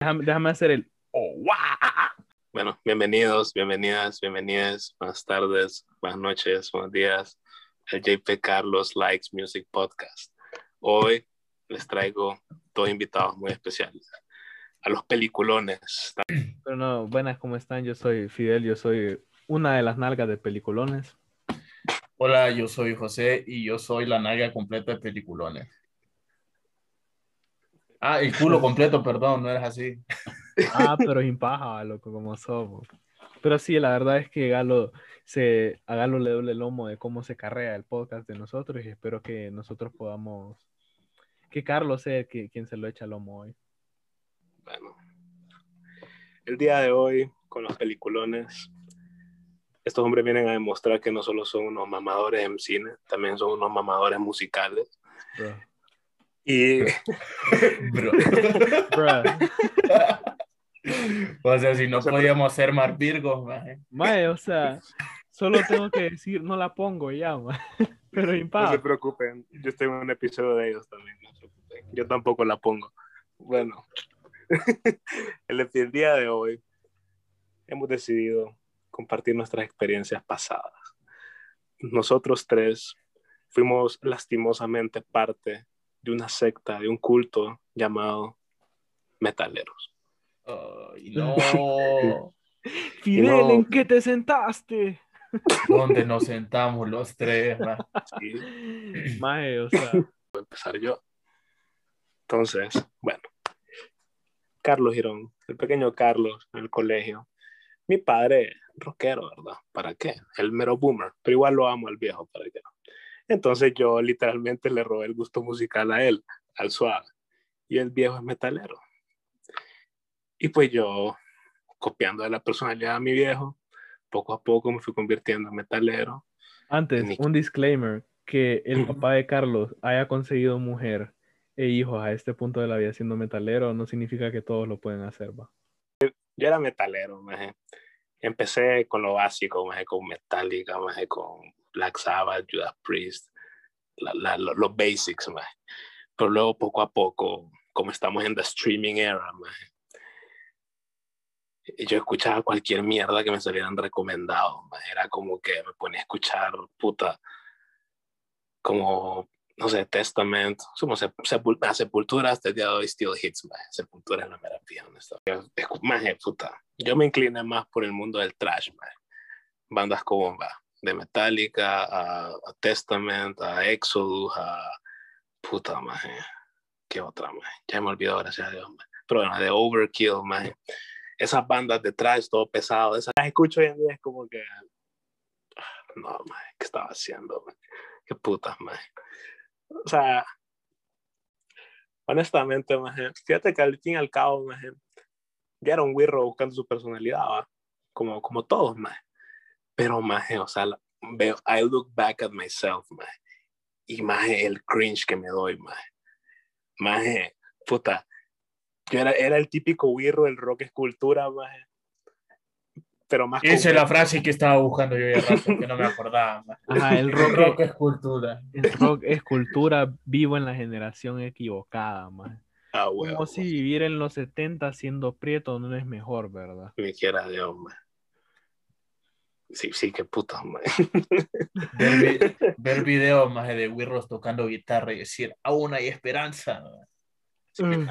Déjame, déjame hacer el. Oh, wow. Bueno, bienvenidos, bienvenidas, bienvenidas. Buenas tardes, buenas noches, buenos días. El JP Carlos Likes Music Podcast. Hoy les traigo dos invitados muy especiales. A los peliculones. Pero no, buenas, ¿cómo están? Yo soy Fidel, yo soy una de las nalgas de peliculones. Hola, yo soy José y yo soy la nalga completa de peliculones. Ah, el culo completo, perdón, no eres así. Ah, pero sin paja, loco, como somos. Pero sí, la verdad es que Galo se, a Galo le duele el lomo de cómo se carrea el podcast de nosotros y espero que nosotros podamos, que Carlos sea el que, quien se lo echa el lomo hoy. Bueno, el día de hoy, con los peliculones, estos hombres vienen a demostrar que no solo son unos mamadores en cine, también son unos mamadores musicales. Bro. Y Bro. Bro. O sea, si no O sea, podíamos ser más virgos, maje. Mae, o sea, solo tengo que decir, no la pongo ya, mae. Pero sin no se preocupen, yo estoy en un episodio de ellos también, no se preocupen. Yo tampoco la pongo. Bueno, el, el día de hoy hemos decidido compartir nuestras experiencias pasadas. Nosotros tres fuimos lastimosamente parte de una secta, de un culto llamado metaleros. Ay, no. Fidel, No. ¿en qué te sentaste? ¿Dónde nos sentamos los tres? Sí, Mae, o sea, empezar yo. Entonces, bueno, Carlos Girón, el pequeño Carlos en el colegio. Mi padre, rockero, ¿verdad? ¿Para qué? El mero boomer, pero igual lo amo al viejo, ¿para qué? Entonces yo literalmente le robé el gusto musical a él, al suave, y el viejo es metalero. Y pues yo, copiando de la personalidad de mi viejo, poco a poco me fui convirtiendo en metalero. antes, un disclaimer, que el papá de Carlos haya conseguido mujer e hijos a este punto de la vida siendo metalero no significa que todos lo pueden hacer, va. yo era metalero, maje. Empecé con lo básico, maje, con Metallica, maje, con Black Sabbath, Judas Priest, la- la- lo- los basics, maje. Pero luego poco a poco, como estamos en the streaming era, y yo escuchaba cualquier mierda que me salieran recomendados, maje. Era como que me ponía a escuchar, puta, como, no sé, Testament, como se, sepul- a Sepultura hasta el día de hoy still hits, maje. Sepultura es la mera. Escu- Maje, puta. Yo me incliné más por el mundo del trash, maje. Bandas como va, de Metallica, a, Testament, a Exodus, a puta, maje. ¿Qué otra, maje? Ya me olvidó, gracias a Dios, maje. Pero bueno, de Overkill, maje. Esas bandas de trash, todo pesado, esas las escucho hoy en día, es como que. ah, No, maje, ¿qué estaba haciendo, maje? Qué putas, maje. O sea, honestamente, maje, fíjate que al fin y al cabo, maje, ya era un wirro buscando su personalidad, ¿va? Como, como todos, maje. Pero, maje, o sea, veo, I look back at myself, maje, y maje, el cringe que me doy, maje. Maje, puta, yo era, era el típico wirro del rock escultura, maje. Pero más Esa es la frase que estaba buscando yo ya rato, que no me acordaba. Ajá, el rock, Rock es cultura. el rock es cultura vivo en la generación equivocada, mae. Ah, huevo, Como si vivir en los 70 siendo prieto no es mejor, ¿verdad? Ni quiera Dios, maje. Sí, sí, qué puta, maje. Ver, vi- ver videos más de Wirros tocando guitarra y decir, aún hay esperanza. Mm.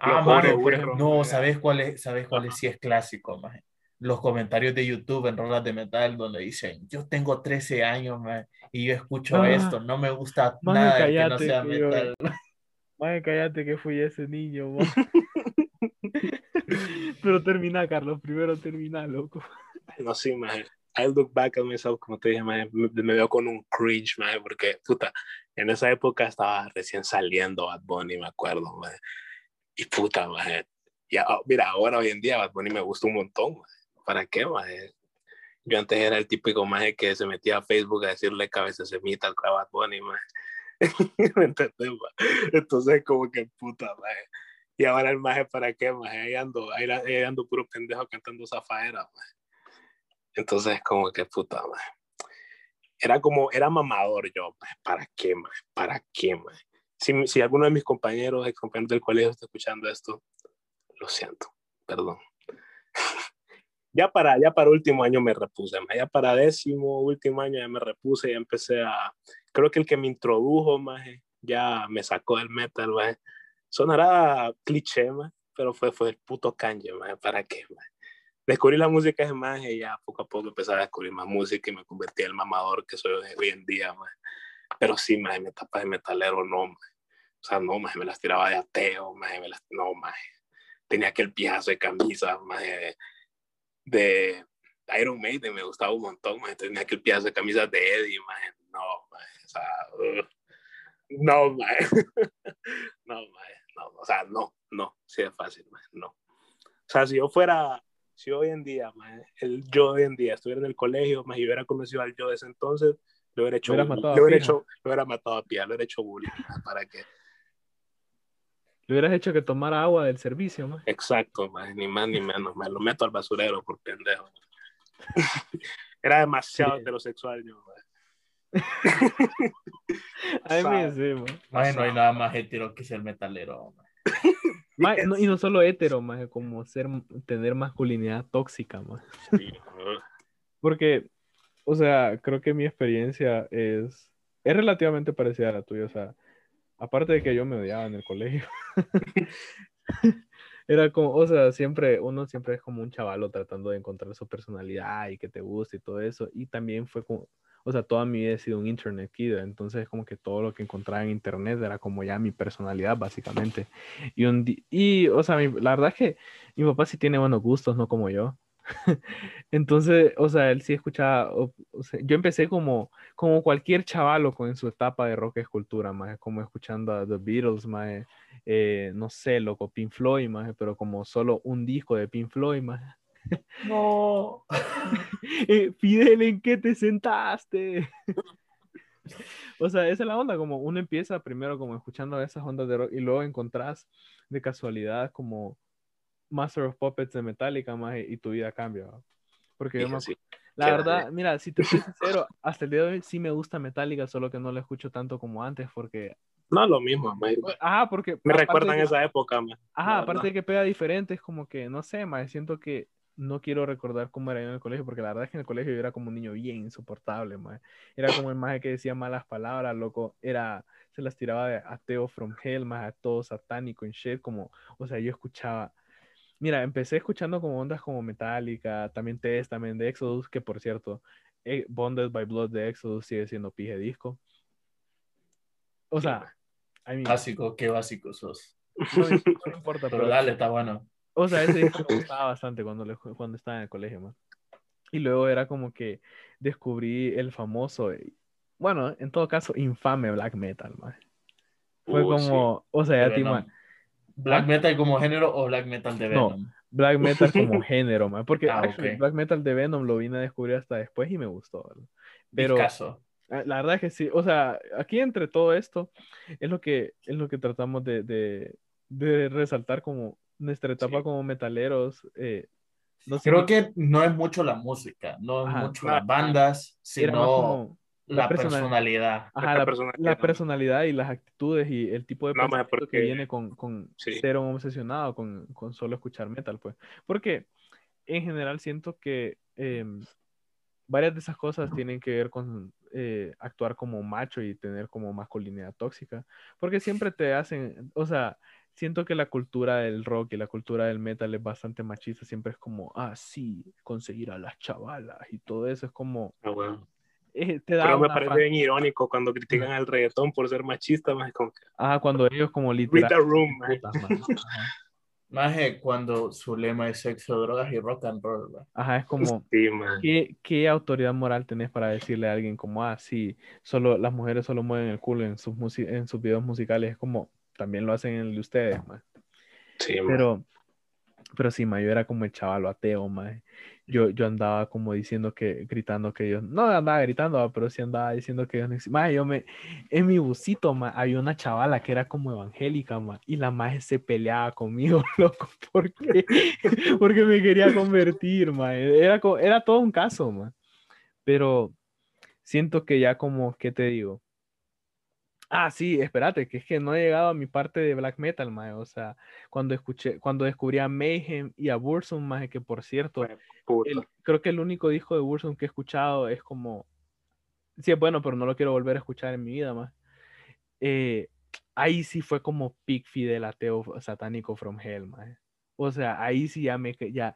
Ah, mano, wirros, no. ¿sabes cuál es? ¿Sabes cuál es? Sí es clásico, maje? Los comentarios de YouTube en rolas de metal donde dicen, yo tengo 13 años, maje, y yo escucho Ah. esto, no me gusta nada que no sea metal. Mae, cállate que fui ese niño. Pero termina, Carlos, primero termina, loco. No, sí, maje. I look back at myself, como te dije, maje, me, me veo con un cringe, maje, porque, puta, en esa época estaba recién saliendo Bad Bunny, me acuerdo, maje. Y puta, maje. Y, ah, mira, ahora hoy en día Bad Bunny me gusta un montón. ¿Para qué, maje? Yo antes era el típico maje que se metía a Facebook a decirle cabeza semita al Bad Bunny, maje. ¿Me entendés, maje? Entonces, como que puta, maje. Y ahora el maje, ¿para qué, maje? Ahí ando, ahí, ahí ando puro pendejo cantando zafaera, maje. Entonces, como que puta, maje. Era como, era mamador yo. ¿para qué, maje? ¿Para qué, maje? Si, si alguno de mis compañeros, ex compañeros del colegio está escuchando esto, lo siento, perdón. ya para, ya para último año me repuse, ya para décimo, último año ya me repuse y empecé a, creo que el que me introdujo, más ya me sacó del metal, más sonará cliché, más pero fue, fue el puto Kanye, ¿para qué, más Descubrí la música de más y ya poco a poco empecé a descubrir más música y me convertí en el mamador que soy hoy en día, más pero sí, más me tapa de metalero, no, más o sea, no, más me las tiraba de ateo, más me las, no, más tenía aquel piazo de camisa, más de, de Iron Maiden, me gustaba un montón, más tenía aquel piazo de camisa de Eddie, más no, más, o sea, no, más, no, más, no, o sea, no, no, sí es fácil, más, no. O sea, si yo fuera, si hoy en día, más, el yo hoy en día estuviera en el colegio, más y hubiera conocido al yo de ese entonces, lo hubiera hecho, lo hubiera, hecho, lo hubiera matado a pie, lo hubiera hecho bullying, para que le hubieras hecho que tomara agua del servicio, ¿no? Exacto, ni más ni menos. Me lo meto al basurero por pendejo. Era demasiado heterosexual yo, Ay, me sí, man. no hay nada más hetero que ser metalero, y no solo hetero, más como ser, tener masculinidad tóxica, más. Porque, o sea, creo que mi experiencia es, es relativamente parecida a la tuya, o sea, aparte de que yo me odiaba en el colegio, era como, o sea, siempre, uno siempre es como un chavalo tratando de encontrar su personalidad y que te guste y todo eso. Y también fue como, o sea, toda mi vida he sido un internet kid, entonces como que todo lo que encontraba en internet era como ya mi personalidad, básicamente. Y, un y o sea, la verdad es que mi papá sí tiene buenos gustos, no como yo. Entonces, o sea, él sí escuchaba, yo empecé como, como cualquier chavalo en su etapa de rock escultura, más como escuchando a The Beatles, más, eh, no sé, loco, Pink Floyd, más, pero como solo un disco de Pink Floyd, más. No. Eh, Fidel, ¿en qué te sentaste? o sea, esa es la onda, como uno empieza primero como escuchando esas ondas de rock y luego encontrás de casualidad como Master of Puppets de Metallica, más y tu vida cambia. Porque yo La verdad, mira, si te soy sincero, hasta el día de hoy sí me gusta Metallica, solo que no lo escucho tanto como antes porque... No, lo mismo, Ajá, porque... Me recuerdan esa época, Ajá, aparte de que pega diferente, es como que, no sé, más siento que no quiero recordar cómo era en el colegio, porque la verdad es que en el colegio yo era como un niño bien insoportable, más Era como el maje que decía malas palabras, loco, era, se las tiraba de ateo from hell, más a todo satánico en shit, como, o sea, yo escuchaba Mira, empecé escuchando como ondas como Metallica, también Testament de Exodus, que por cierto, eh, Bonded by Blood de Exodus sigue siendo pije disco. O sea, básico, qué básico sos. No, importa, pero, dale, está bueno. O sea, ese disco me gustaba bastante cuando, cuando estaba en el colegio, man. Y luego era como que descubrí el famoso, bueno, en todo caso, infame black metal, man. Fue uh, como, o sea, ya te, ¿Black metal como género o black metal de Venom? No, black metal como género, man. Porque ah, black metal de Venom lo vine a descubrir hasta después y me gustó. Pero caso. Ah, la verdad es que sí. O sea, aquí entre todo esto es lo que, es lo que tratamos de, de, de resaltar como nuestra etapa como metaleros. Eh, no Creo que no es mucho la música, no es mucho las bandas, sino la, personalidad. la, personalidad. y las actitudes y el tipo de no, que viene con, con ser un obsesionado con, con, solo escuchar metal, pues. Porque en general siento que em, varias de esas cosas tienen que ver con eh, actuar como macho y tener como masculinidad tóxica. Porque siempre te hacen, o sea, siento que la cultura del rock y la cultura del metal es bastante machista. Siempre es como, ah, sí, conseguir a las chavalas y todo eso es como... Ah, eh, Pero me parece bien irónico cuando critican al reggaetón por ser machista, más como Ah, cuando ellos como literal. Room, más cuando su lema es sexo, drogas y rock and roll. Ajá, es como, ¿qué, ¿qué, autoridad moral tenés para decirle a alguien como, ah, sí, solo, las mujeres solo mueven el culo en sus, en sus videos musicales? Es como, también lo hacen en el de ustedes, más. Sí, pero, pero sí, ma, yo era como el chaval ateo, más yo, yo andaba como diciendo que, gritando que yo, no andaba gritando, pero sí andaba diciendo que yo no yo me, en mi busito, ma, había una chavala que era como evangélica, ma, y la maje se peleaba conmigo, loco, porque, porque me quería convertir, ma, era, era todo un caso, ma, pero siento que ya como, ¿qué te digo? Ah, sí, espérate, que es que no he llegado a mi parte de black metal, mae. O sea, cuando escuché, cuando descubrí a Mayhem y a Burzum, mae, que por cierto, el- creo que el único disco de Burzum que he escuchado es como. Sí, es bueno, pero no lo quiero volver a escuchar en mi vida más. Eh, ahí sí fue como Pic Fidel ateo satánico from hell, mae. O sea, ahí sí ya me. ya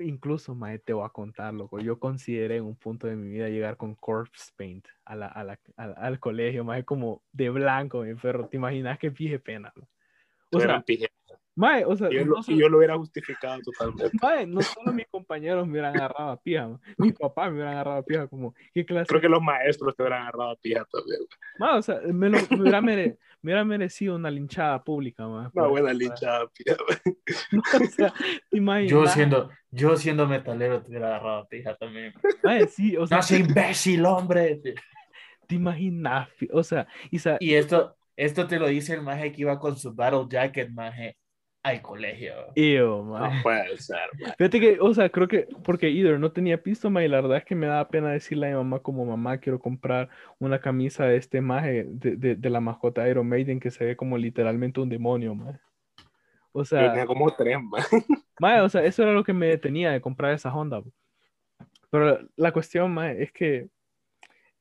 Incluso, mae, te voy a contar, loco. Yo consideré en un punto de mi vida llegar con Corpse Paint a la, a la- al, al colegio, mae, como de blanco, mi perro. ¿Te imaginas que pije pena? O sea, Eran pije- mae, o sea, y yo, no lo, solo- y yo lo hubiera justificado totalmente. Mae, no solo mis compañeros me hubieran agarrado a pija, ma, mis papás me hubieran agarrado a pija, como, ¿qué clase? Creo que los maestros te hubieran agarrado a pija también. Ma, o sea, me, lo, me hubiera mere- me hubiera merecido una linchada pública, ma, Una por- buena linchada pija. o sea, ¿te imaginas? Yo siendo, yo siendo metalero te hubiera agarrado a pija también. Mae, sí, o sea, No seas imbécil, hombre. te imaginas, o sea, y, sa- Y esto, esto te lo dice el maje que iba con su battle jacket, maje, al colegio. Ew, ma. No puede ser, man. Fíjate que, o sea, creo que porque Either no tenía pisto, ma, y la verdad es que me daba pena decirle a mi mamá como mamá, quiero comprar una camisa de este maje, de, de, de la mascota Iron Maiden que se ve como literalmente un demonio, ma. O Yo sea, tenía como tres, man. Mae, o sea, eso era lo que me detenía de comprar esa Honda. Pero la cuestión, mae, es que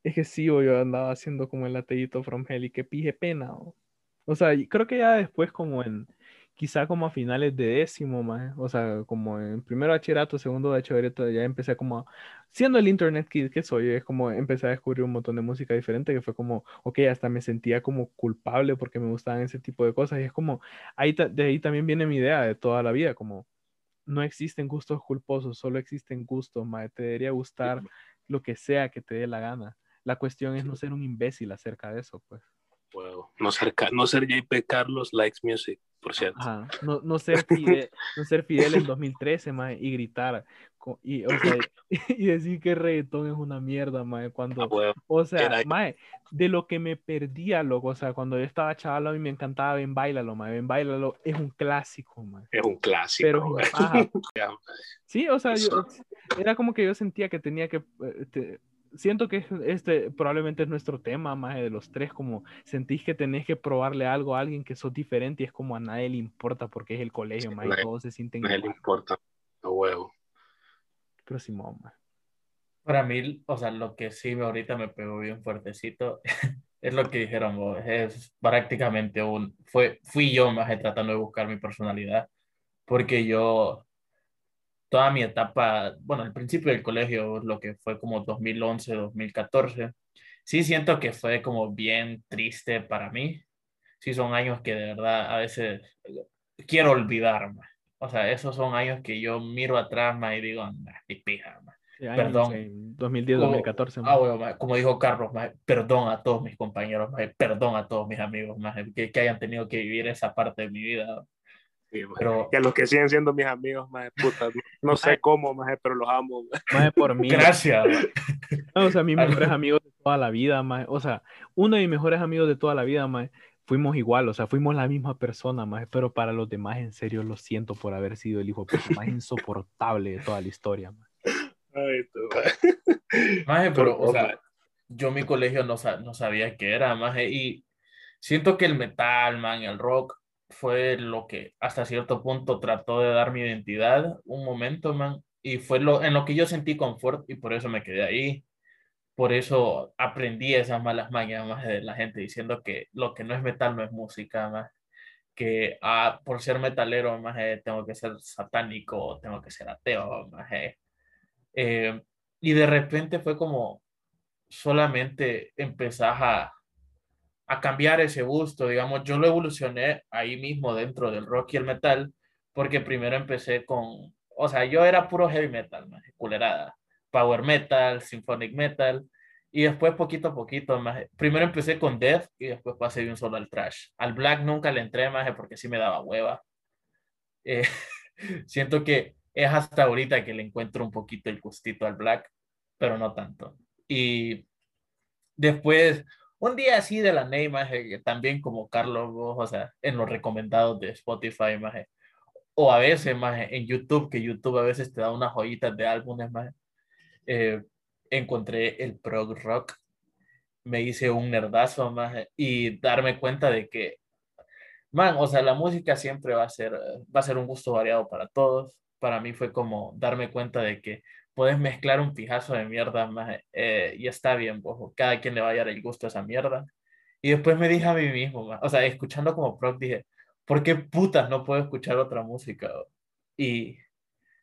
es que sí, bo, yo andaba haciendo como el ateíto from hell y que pije pena. bo. O sea, y creo que ya después como en quizá como a finales de décimo, mae, o sea, como en primero bachillerato, segundo bachillerato, ya empecé como siendo el internet kid que soy, es como empecé a descubrir un montón de música diferente que fue como, ok, hasta me sentía como culpable porque me gustaban ese tipo de cosas y es como ahí de ahí también viene mi idea de toda la vida, como no existen gustos culposos, solo existen gustos, mae. Te debería gustar lo que sea que te dé la gana. La cuestión es no ser un imbécil acerca de eso, pues. Huevo. No ser, no ser JP Carlos likes music, por cierto. Ajá. No, no ser fidel, no ser fidel en 2013, mae, y gritar. Y, o sea, y decir que el reggaetón es una mierda, mae, Ah, cuando, huevo. o sea, mae, de lo que me perdía, loco, o sea, cuando yo estaba chaval, a mí me encantaba Ven Bailalo, mae, Ven Bailalo es un clásico, mae, Es un clásico, pero Ya, Sí, o sea, yo, era como que yo sentía que tenía que, eh, te- siento que este probablemente es nuestro tema más de los tres, como sentís que tenés que probarle algo a alguien que sos diferente y es como a nadie le importa porque es el colegio, Sí, más y nadie- todos se sienten No le igual. importa. A huevo. Pero Simón, ma. Para mí, o sea, lo que sí ahorita me pegó bien fuertecito es lo que dijeron vos, es prácticamente un, fue, fui yo más tratando de buscar mi personalidad, porque yo, toda mi etapa, bueno, al principio del colegio, lo que fue como 2011, 2014, sí siento que fue como bien triste para mí, sí son años que de verdad a veces quiero olvidar, ma. o sea, esos son años que yo miro atrás ma, y digo, "Nah, qué pija, ma". Sí, años Perdón. en 2010, Como- 2014. ma. Ah, bueno, ma, como dijo Carlos, ma, perdón a todos mis compañeros, ma, perdón a todos mis amigos que, que hayan tenido que vivir esa parte de mi vida. Sí. Pero Y a los que siguen siendo mis amigos, más puta, no, no sé cómo, más pero los amo. Maje, por mí. gracias. O sea, mis mejores amigos de toda la vida, maje. O sea, uno de mis mejores amigos de toda la vida, maje, fuimos igual, o sea, fuimos la misma persona, maje, pero para los demás, en serio, lo siento por haber sido el hijo más insoportable de toda la historia, maje. Maje, pero, o sea, yo mi colegio no sabía qué era, maje, y siento que el metal, man, el rock, fue lo que hasta cierto punto trató de dar mi identidad un momento, man, y fue lo, en lo que yo sentí confort y por eso me quedé ahí. Por eso aprendí esas malas mañas más de la gente diciendo que lo que no es metal no es música, más que ah, por ser metalero, más tengo que ser satánico, tengo que ser ateo, más eh, y de repente fue como solamente empezás a, a cambiar ese gusto, digamos, yo lo evolucioné ahí mismo dentro del rock y el metal, porque primero empecé con, o sea, yo era puro heavy metal, más culerada, power metal, symphonic metal, y después poquito a poquito más, primero empecé con death y después pasé de un solo al trash. Al black nunca le entré más porque sí me daba hueva. Eh, siento que es hasta ahorita que le encuentro un poquito el gustito al black, pero no tanto. Y después, un día así de la ney, maje, también como Carlos, vos, o sea, en los recomendados de Spotify, maje, o a veces, maje, en YouTube, que YouTube a veces te da unas joyitas de álbumes, maje, eh, encontré el prog rock. me hice un nerdazo más y darme cuenta de que, man, o sea, la música siempre va a ser, va a ser un gusto variado para todos. Para mí fue como darme cuenta de que puedes mezclar un pijazo de mierda más eh, y está bien, bojo. Cada quien le va a dar el gusto a esa mierda. Y después me dije a mí mismo, o sea, escuchando como proc, dije, ¿por qué putas no puedo escuchar otra música? Y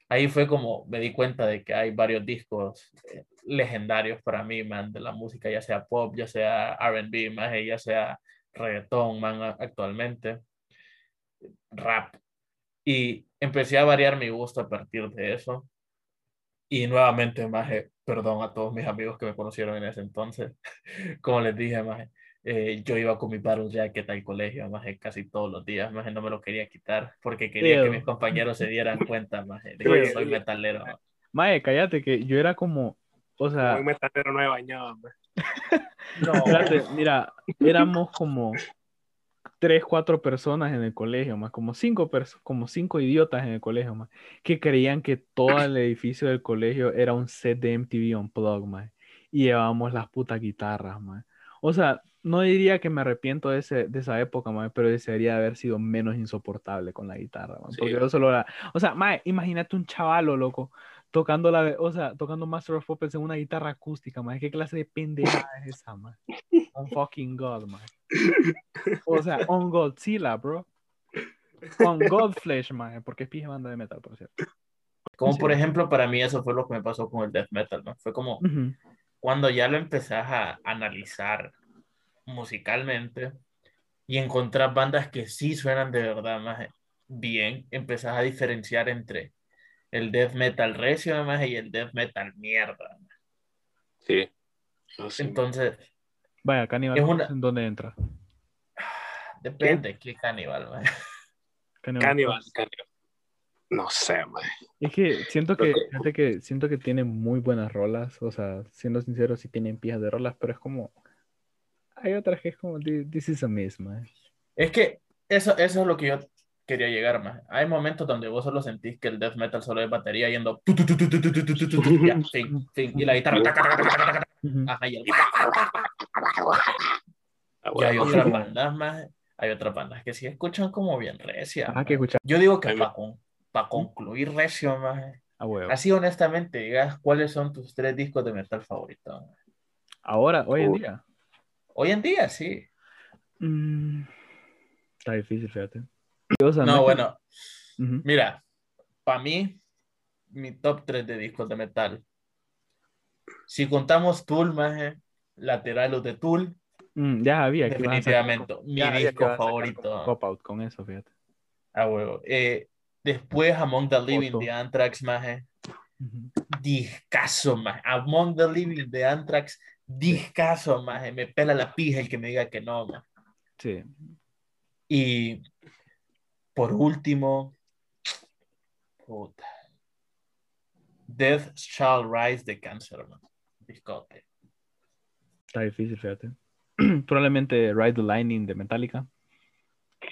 ahí fue como me di cuenta de que hay varios discos eh, legendarios para mí, man, de la música, ya sea pop, ya sea RB, más ya sea reggaetón, man, actualmente, rap. Y empecé a variar mi gusto a partir de eso. Y nuevamente, más perdón a todos mis amigos que me conocieron en ese entonces. Como les dije, más eh, yo iba con mi battle jacket al colegio, más casi todos los días, más no me lo quería quitar porque quería que mis compañeros se dieran cuenta, más de que soy metalero. Mae, cállate, que yo era como, o sea... Muy metalero no he bañado, No. Espérate, mira, éramos como tres, cuatro personas en el colegio, más como cinco, como cinco idiotas en el colegio, más que creían que todo el edificio del colegio era un set de MTV Unplugged, más y llevábamos las putas guitarras, más. O sea, no diría que me arrepiento de, ese, de esa época, mae, pero desearía haber sido menos insoportable con la guitarra, porque yo solo era... O sea, mae, imagínate un chavalo, loco, tocando la... O sea, tocando Master of Puppets en una guitarra acústica, mae. ¿Qué clase de pendejada es esa, mae? On fucking God, mae. O sea, on Godzilla, bro. On Godflesh, mae, porque es pije banda de metal, por cierto. Como por ejemplo, para mí eso fue lo que me pasó con el death metal, ¿no? Fue como cuando ya lo empezás a analizar musicalmente y encontrar bandas que sí suenan de verdad más bien, empezás a diferenciar entre el death metal recio más y el death metal mierda. Sí. Entonces. Vaya, Cannibal, ¿en dónde entra? Depende, ¿qué, Cannibal? Cannibal, No sé, Es que siento que, que siento que tiene muy buenas rolas, o sea, siendo sincero, sí tienen pijas de rolas, pero es como hay otras que es como, this is a misma. Es que eso, eso es lo que yo quería llegar más. Hay momentos donde vos solo sentís que el death metal solo es batería yendo y la guitarra y hay otras bandas más hay otras bandas que sí escuchan como bien recia yo digo que para, para concluir recio más así honestamente digas cuáles son tus tres discos de metal favoritos ahora hoy en día Hoy en día, sí. Mm, está difícil, fíjate. No, bueno. Mira, para mí, mi top 3 de discos de metal. Si contamos Tool, más laterales de Tool. Mm, ya había. Definitivamente. Mi disco favorito. Pop out con eso, fíjate. Ah, huevo. Eh, después, Among the Living de Anthrax, más. Discaso, más. Among the Living de Anthrax discaso, más me pela la pija el que me diga que no, Sí. Y por último, puta. Death Shall Rise de Cancer, man. Discote. Está difícil, fíjate. Probablemente Ride the Lightning de Metallica.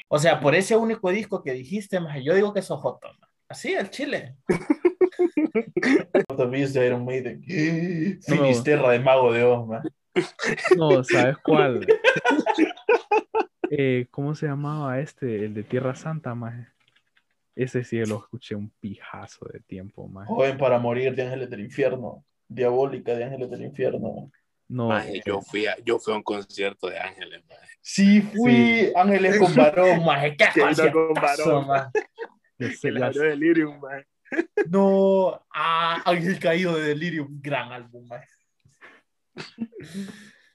O sea, por ese único disco que dijiste, más yo digo que es Joto, Así, el chile. Beast de Iron Maiden. Finisterra de Mago de Oz, No, ¿sabes cuál? Eh, ¿Cómo se llamaba este? El de Tierra Santa, más. Ese sí lo escuché un pijazo de tiempo, más. Joven para morir de Ángeles del Infierno. Diabólica de Ángeles del Infierno. No. yo, fui a, yo fui a un concierto de Ángeles, maje. Sí, fui. Ángeles con varón, maje. ¿Qué con varón, El delirium, maje. No, ah, Ángel Caído de Delirium, gran álbum, man.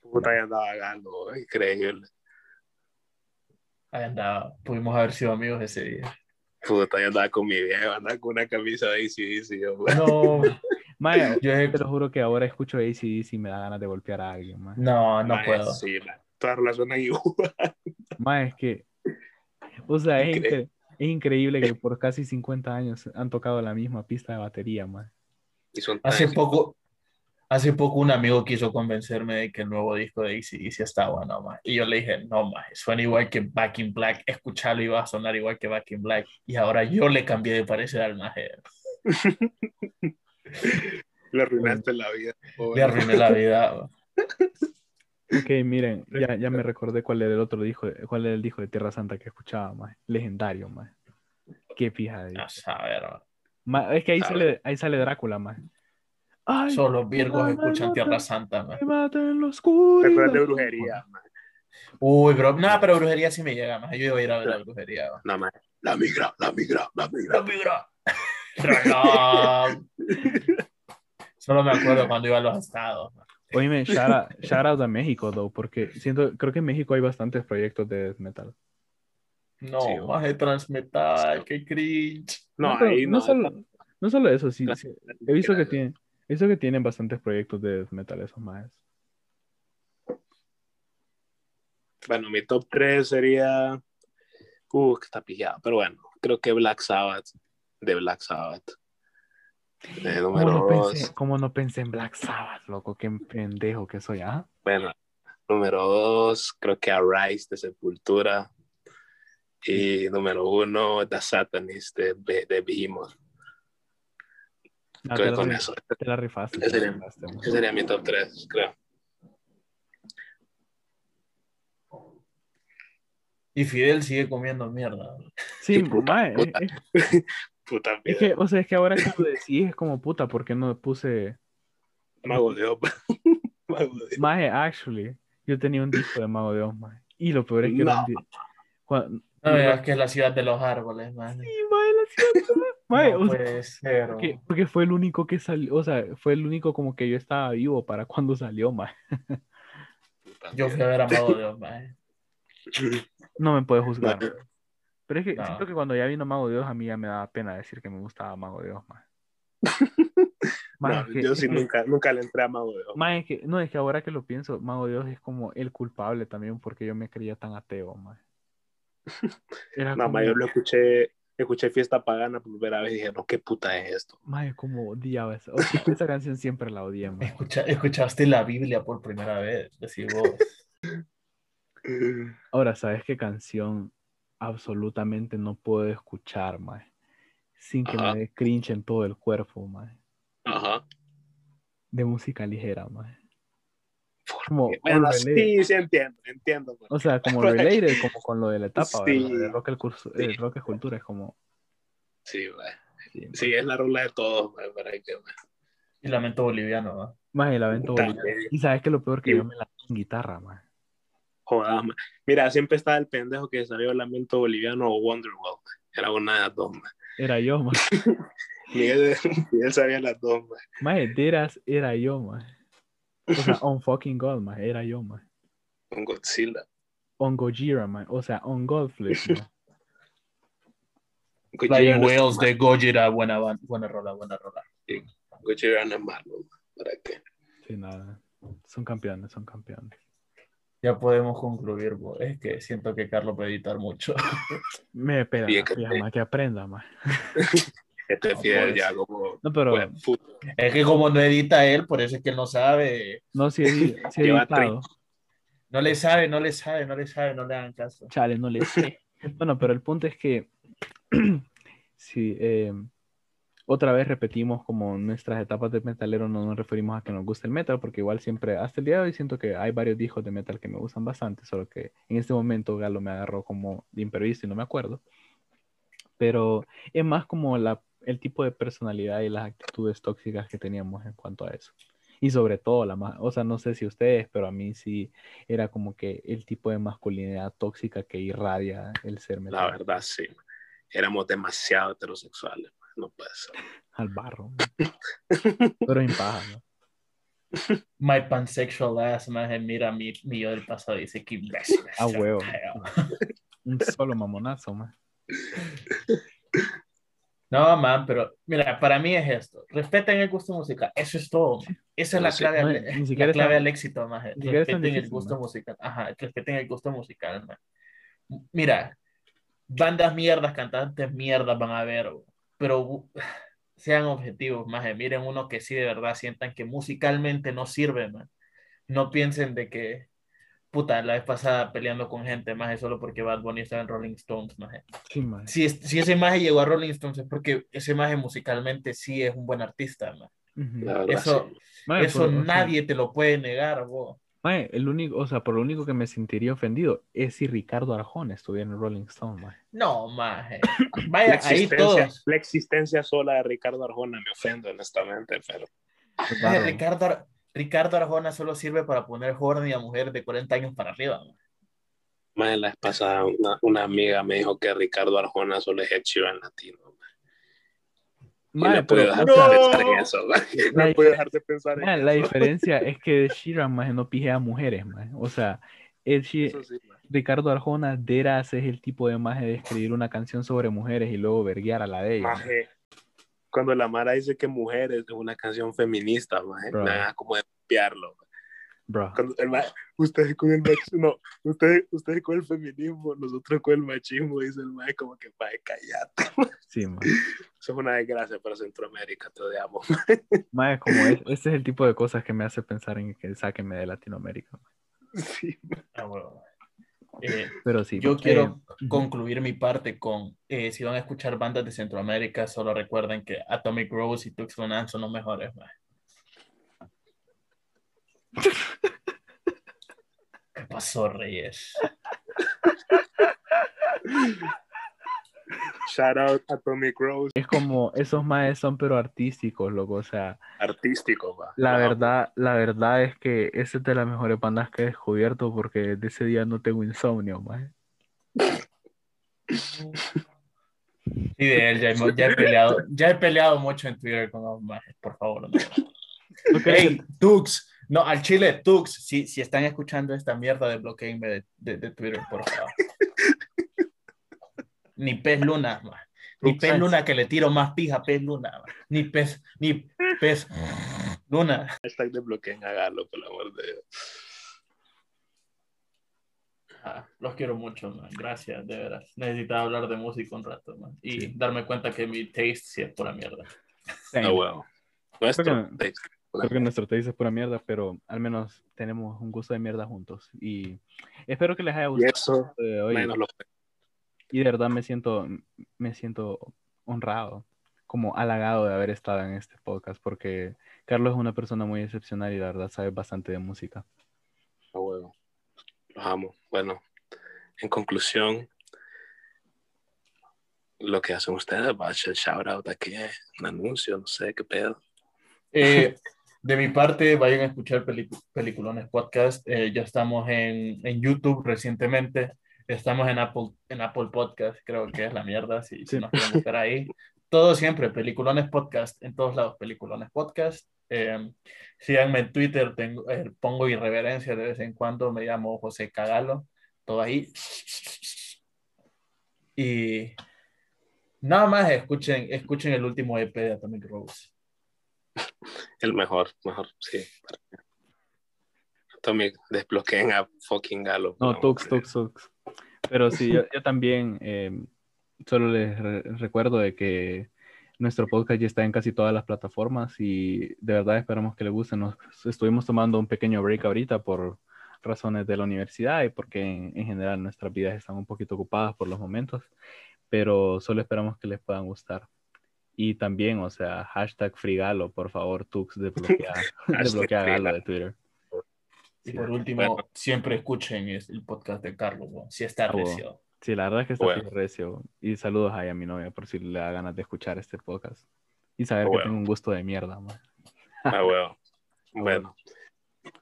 Puta, ahí andaba ganando, increíble. Ahí andaba, pudimos haber sido amigos ese día. Puta, ahí andaba con mi viejo, andaba con una camisa de ACDC. Yo, no, Maya, yo te lo juro que ahora escucho ACDC y me da ganas de golpear a alguien, man. No, no puedo. Sí, todas las zonas igual. Más es que, o sea, es increíble es increíble que por casi 50 años han tocado la misma pista de batería, man. Hace poco, hace poco un amigo quiso convencerme de que el nuevo disco de ACDC está bueno, man. Y yo le dije, no, man, suena igual que Back in Black. Escucharlo iba a sonar igual que Back in Black. Y ahora yo le cambié de parecer al maje. le arruinaste la vida. Le arruiné la vida, Ok, miren, ya, ya me recordé cuál era el otro disco, cuál era el disco de Tierra Santa que escuchaba, más. Legendario, más. Qué fija de A saber, ma. Ma- Es que ahí sale, ahí sale Drácula, más. Ay, Solo los virgos me escuchan Tierra Santa, ma. me mata en la ¿Te oscuridad. acuerdas de brujería? man? Uy, bro. No, pero brujería sí me llega, más. Yo iba a ir a ver la brujería, ma. No, man. La migra, la migra, la migra. ¡La migra! Solo me acuerdo cuando iba a los estados. Oíme, shout out, shout out a México, though, porque siento, creo que en México hay bastantes proyectos de death metal. No, Sí, más de transmetal, qué cringe. No, pero ahí no no. solo, no solo eso, sí, sí, he visto que Gracias. Visto que tienen bastantes proyectos de death metal esos más. Bueno, mi top 3 sería. Uh, que está pillado. Pero bueno, creo que Black Sabbath. De Black Sabbath. ¿Cómo número no, 2. pensé, cómo no pensé en Black Sabbath, loco? Qué pendejo que soy, ¿ah? Bueno, número 2, creo que Arise de Sepultura. Y número 1, The Satanist de, de Behemoth. Ah, Creo te, con la, eso. te la rifaste. Ese sería-. Ese sería mi top 3, creo. Y Fidel sigue comiendo mierda. Sí, puta, mae, puta. es- es- Puta Es vida. que, o sea, es que ahora que lo decís es como puta, ¿por qué no puse Mago de Oz. Mago de Oz. Maje, actually? Yo tenía un disco de Mago de Oz, maje. Y lo peor es que era No. un di- cuan- No digas que es la ciudad de los árboles, man. Sí, maje, la ciudad, maje, No o sea, puede ser. porque, fue el único que salió, o sea, fue el único como que yo estaba vivo para cuando salió. Puta Yo fui a ver a Mago de Oz, man. No me puede juzgar. Pero es que No. siento que cuando ya vino Mago de Oz, a mí ya me daba pena decir que me gustaba Mago No, es que- yo sí nunca, nunca le entré a Mago es que, no, es que ahora que lo pienso, Mago de Oz es como el culpable también porque yo me creía tan ateo. Era No, como, ma, yo lo escuché, escuché Fiesta Pagana por primera vez y dije, no, ¿qué puta es esto? maje, como odiaba esa, o sea, esa canción siempre la odié. Escucha- escuchaste la Biblia por primera vez, decís vos. Ahora, ¿sabes qué canción absolutamente no puedo escuchar, maje? Sin que Ajá. me dé cringe en todo el cuerpo, maje. Ajá. De música ligera, maje. Como Bueno, sí, sí entiendo, entiendo. pues. O sea, como related, como con lo de la etapa, Sí. ¿verdad? De rock, el curso, Sí. el rock es cultura, es como... Sí, güey. Sí, Sí, es la rola de todos, güey, para que, güey. Y lamento boliviano, ¿no? Maje, el evento También. boliviano. Y sabes que lo peor que Sí. yo me la en guitarra, maje. Jodas, ma. Mira, siempre estaba el pendejo que salió Lamento Boliviano o Wonderwall. Era una de las dos, ma. Era yo, maje. Miguel, Miguel sabía las dos, ma. Maje, Deras era yo, maje. O sea, on fucking God, maje, era yo, maje. Con Godzilla. On Gojira, maje. O sea, on Godflip, maje. Gojira Flying no es Whales malo. de Gojira, buena, buena rola, buena rola. Gojira no es malo, ma. ¿Para qué? Sí, nada. Son campeones, son campeones. Ya podemos concluir, bo. es que siento que Carlos puede editar mucho. Me espera, Bien que aprenda, maje. Este No ya como... No, pero... Bueno, puta. Es que como no edita él, por eso es que él no sabe. No, sí, sí, editado. No le sabe, no le sabe, no le sabe, no le hagan caso. Chale, no le sé. Bueno, pero el punto es que sí, eh, otra vez repetimos como nuestras etapas de metalero no nos referimos a que nos guste el metal, porque igual siempre, hasta el día de hoy siento que hay varios discos de metal que me gustan bastante, solo que en este momento Galo me agarró como de imprevisto y no me acuerdo. Pero es más como la, el tipo de personalidad y las actitudes tóxicas que teníamos en cuanto a eso. Y sobre todo, la más, o sea, no sé si ustedes, pero a mí sí era como que el tipo de masculinidad tóxica que irradia el ser La metal verdad, sí. Éramos demasiado heterosexuales. ma. No puede ser. al barro. pero en paja, ¿no? My pansexual ass, man, mira mi, mi yo del pasado y dice que imbécil. Ah, huevo. feo". Un solo mamonazo, man. No, man, pero mira, para mí es esto. Respeten el gusto musical. Eso es todo. man. Esa es la clave, no, al, ni la clave tan- al éxito, man. Respeten el difícil, gusto ¿no? musical. Ajá, respeten el gusto musical, man. Mira, bandas mierdas, cantantes mierdas van a ver, bro. pero sean objetivos, más. Miren uno que sí de verdad sientan que musicalmente no sirve, man. No piensen de que, puta, la vez pasada peleando con gente, más solo porque Bad Bunny estaba en Rolling Stones, más. Sí. Si, es- si ese maje llegó a Rolling Stones es porque ese maje musicalmente sí es un buen artista, man. Ujú. La verdad, Eso, sí. Man, eso sea, nadie te lo puede negar, el único, o sea, por lo único que me sentiría ofendido es si Ricardo Arjona estuviera en Rolling Stone. No, maje. La Vaya, ahí existencia, todos. la existencia sola de Ricardo Arjona me ofende, honestamente, pero Maje. Ricardo, Ar- Ricardo Arjona solo sirve para poner horny a mujeres de 40 años para arriba. más la vez pasada una, una amiga me dijo que Ricardo Arjona solo es Ed Sheeran latino. Mae, no puedo dejar de pensar en eso. La No puedo dejar de pensar en mae, la eso. diferencia es que Sheeran, mae, no pijea a mujeres. O sea, Eso sí, man. Ricardo Arjona, Deras es el tipo de maje de escribir una canción sobre mujeres y luego verguiar a la de ellas. mae. Maje, cuando la Mara dice que mujeres es una canción feminista, maje, Bro. me da como de copiarlo. Bro. El ustedes con el machismo, no, ustedes, ustedes con el feminismo, nosotros con el machismo, dice el mae como que mae, callate. Sí. Eso es una desgracia para Centroamérica, te odiamos. Mae, como es, ese es el tipo de cosas que me hace pensar en que sáquenme de Latinoamérica. Sí, Ah, bueno. Eh, Pero sí. Yo quiero concluir mi parte con, eh, si van a escuchar bandas de Centroamérica, solo recuerden que Atomic Rose y Tuxtlan Land son los mejores. maje. ¿Qué pasó, Reyes? Shout out a Tommy Rose, Es como, esos maes son pero artísticos, loco. O sea, artístico, va. la Wow. verdad, la verdad es que esa es de las mejores bandas que he descubierto porque de ese día no tengo insomnio, mae. Sí, de él ya, hemos- ya he peleado, ya he peleado mucho en Twitter con los majes, por favor. No. ¿No crees Hey, Tux, no, al Chile, Tux, si, si están escuchando esta mierda, desbloqueenme de, de, de Twitter, por favor. Ni pez luna, ma. ni pez luna que le tiro más pija a pez luna, ma. ni pez, ni pez luna. Hashtag desbloqueen a Galo, por el amor de Dios. Ah, los quiero mucho, man. gracias, de veras. Necesitaba hablar de música un rato man. y Sí. darme cuenta que mi taste sí es pura mierda. que- Ah, huevo. Nuestro Creo que- taste. Creo que nuestro taste es pura mierda, pero al menos tenemos un gusto de mierda juntos. Y espero que les haya Y gustado eso, de hoy. menos lo Y de verdad me siento, me siento honrado, como halagado de haber estado en este podcast, porque Carlos es una persona muy excepcional y la verdad sabe bastante de música. A huevo. Los amo. Bueno, en conclusión, lo que hacen ustedes, va a hacer shout out aquí, eh, un anuncio, no sé qué pedo. Eh, de mi parte, vayan a escuchar pelicu- Peliculones Podcast. Eh, ya estamos en, en YouTube recientemente. Estamos en Apple, en Apple Podcast, creo que es la mierda, si, si Sí. nos quieren buscar ahí. Todo siempre, Peliculones Podcast, en todos lados, Peliculones Podcast. Eh, síganme en Twitter, tengo, eh, pongo irreverencia de vez en cuando, me llamo José Cagalo, todo ahí. Y nada más, escuchen, escuchen el último EP de Atomic Rose. El mejor, mejor, sí. Tommy, desbloqueen a fucking Galo. No, Tux, Tux, Tux. Pero sí, yo, yo también eh, solo les re- recuerdo de que nuestro podcast ya está en casi todas las plataformas y de verdad esperamos que les guste. Nos estuvimos tomando un pequeño break ahorita por razones de la universidad y porque en, en general nuestras vidas están un poquito ocupadas por los momentos, pero solo esperamos que les puedan gustar. Y también, o sea, hashtag frigalo, por favor, Tux, desbloquea, desbloquea de Twitter. Y por último, Bueno. siempre escuchen es- el podcast de Carlos, si está Ah, bueno. recio. Sí, la verdad es que está Bueno. recio. Y saludos ahí a mi novia por si le da ganas de escuchar este podcast. Y saber que Bueno. tengo un gusto de mierda, man. Ah, huevo. Bueno,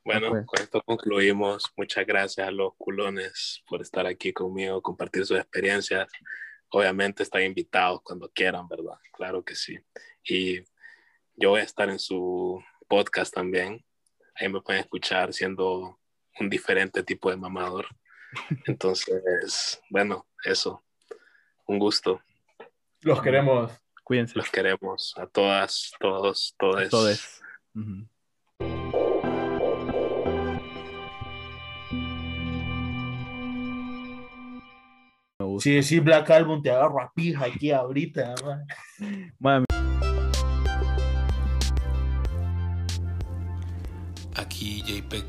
bueno, pues. con esto concluimos. Muchas gracias a los culones por estar aquí conmigo, compartir sus experiencias. Obviamente están invitados cuando quieran, ¿verdad? Claro que sí. Y yo voy a estar en su podcast también. Ahí me pueden escuchar siendo un diferente tipo de mamador. Entonces, bueno, eso. Un gusto. Los queremos. Cuídense. Los queremos a todas, todos, todos. Todes. Si decís Black Album, te agarro a pija aquí ahorita. man. Man,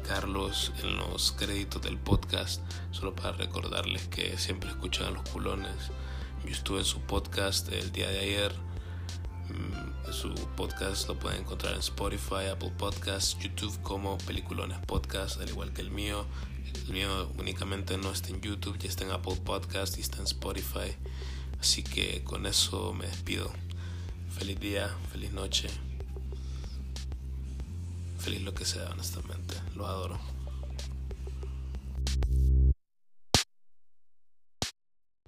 Carlos en los créditos del podcast, solo para recordarles que siempre escuchan a los culones. Yo estuve en su podcast el día de ayer, Mm, su podcast lo pueden encontrar en Spotify, Apple Podcasts, YouTube como Peliculones Podcast, al igual que el mío. El mío únicamente no está en YouTube, ya está en Apple Podcast y está en Spotify. Así que con eso me despido. Feliz día, feliz noche. Feliz lo que sea, honestamente. Lo adoro.